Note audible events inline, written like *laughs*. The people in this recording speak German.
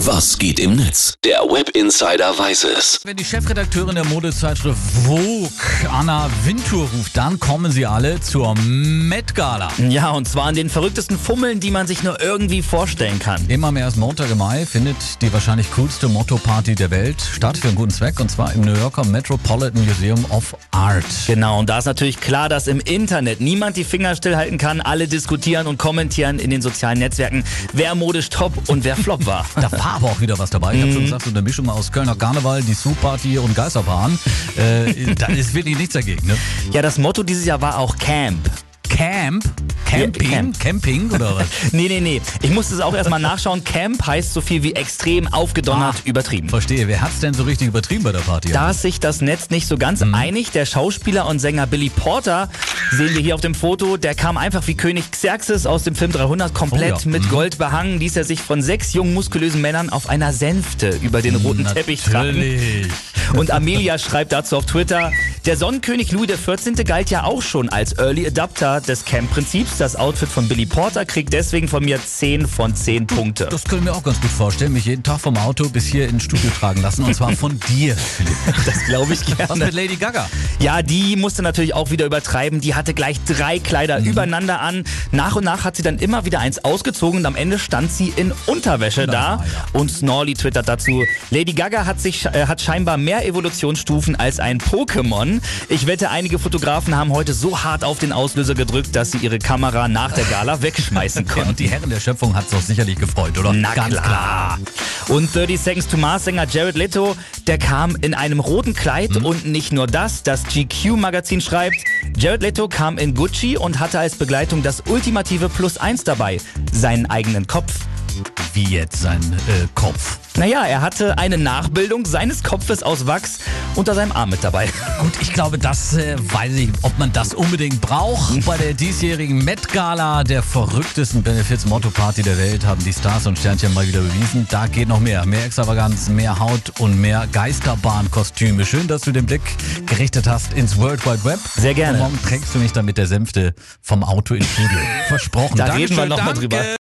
Was geht im Netz? Der Web Insider weiß es. Wenn die Chefredakteurin der Modezeitschrift Vogue, Anna Wintour, ruft, dann kommen sie alle zur Met Gala. Ja, und zwar an den verrücktesten Fummeln, die man sich nur irgendwie vorstellen kann. Immer am ersten Montag im Mai findet die wahrscheinlich coolste Motto-Party der Welt statt für einen guten Zweck und zwar im New Yorker Metropolitan Museum of Art. Genau, und da ist natürlich klar, dass im Internet niemand die Finger stillhalten kann. Alle diskutieren und kommentieren in den sozialen Netzwerken, wer modisch top und wer flop war. *laughs* War aber auch wieder was dabei. Ich habe schon gesagt, so eine Mischung aus Kölner Karneval, die Sue-Party und Geisterbahn. Äh, da ist wirklich nichts dagegen. Ne? Ja, das Motto dieses Jahr war auch Camp. Camp? Camping? Ja, Camp. Camping oder was? *laughs* Nee, nee, nee. Ich musste es auch erstmal nachschauen. Camp heißt so viel wie extrem, aufgedonnert, Ah. übertrieben. Verstehe. Wer hat's denn so richtig übertrieben bei der Party? Da ist sich das Netz nicht so ganz einig. Der Schauspieler und Sänger Billy Porter, sehen wir hier auf dem Foto, der kam einfach wie König Xerxes aus dem Film 300 komplett Oh ja. mit Gold behangen, ließ er sich von sechs jungen muskulösen Männern auf einer Sänfte über den roten Teppich tragen. Natürlich. Und Amelia schreibt dazu auf Twitter, der Sonnenkönig Louis XIV. galt ja auch schon als Early Adapter des Camp-Prinzips. Das Outfit von Billy Porter kriegt deswegen von mir 10 von 10 Punkte. Das können wir auch ganz gut vorstellen. Mich jeden Tag vom Auto bis hier ins Studio tragen lassen. Und zwar von dir. *laughs* Das glaube ich Was gerne. mit Lady Gaga? Ja, die musste natürlich auch wieder übertreiben. Die hatte gleich drei Kleider Mhm. übereinander an. Nach und nach hat sie dann immer wieder eins ausgezogen und am Ende stand sie in Unterwäsche da. ja. Und Snorley twittert dazu, Lady Gaga hat, sich, äh, hat scheinbar mehr Evolutionsstufen als ein Pokémon. Ich wette, einige Fotografen haben heute so hart auf den Auslöser gedrückt, dass sie ihre Kamera nach der Gala *laughs* wegschmeißen konnten. und die Herren der Schöpfung hat es doch sicherlich gefreut, oder? Na Ganz klar. Und 30 Seconds to Mars Sänger Jared Leto, der kam in einem roten Kleid Mhm. und nicht nur das, das GQ Magazin schreibt, Jared Leto kam in Gucci und hatte als Begleitung das ultimative Plus 1 dabei, seinen eigenen Kopf. Wie jetzt sein äh, Kopf. Naja, er hatte eine Nachbildung seines Kopfes aus Wachs unter seinem Arm mit dabei. *laughs* Gut, ich glaube, das äh, weiß ich, ob man das unbedingt braucht. Bei der diesjährigen Met Gala, der verrücktesten Benefits-Motto-Party der Welt, haben die Stars und Sternchen mal wieder bewiesen. Da geht noch mehr. Mehr Extravaganz, mehr Haut und mehr Geisterbahnkostüme. Schön, dass du den Blick gerichtet hast ins World Wide Web. Sehr gerne. Und morgen trägst du mich dann mit der Sänfte vom Auto ins *laughs* Studio. Versprochen. Da reden wir Dankeschön, noch mal danke. drüber.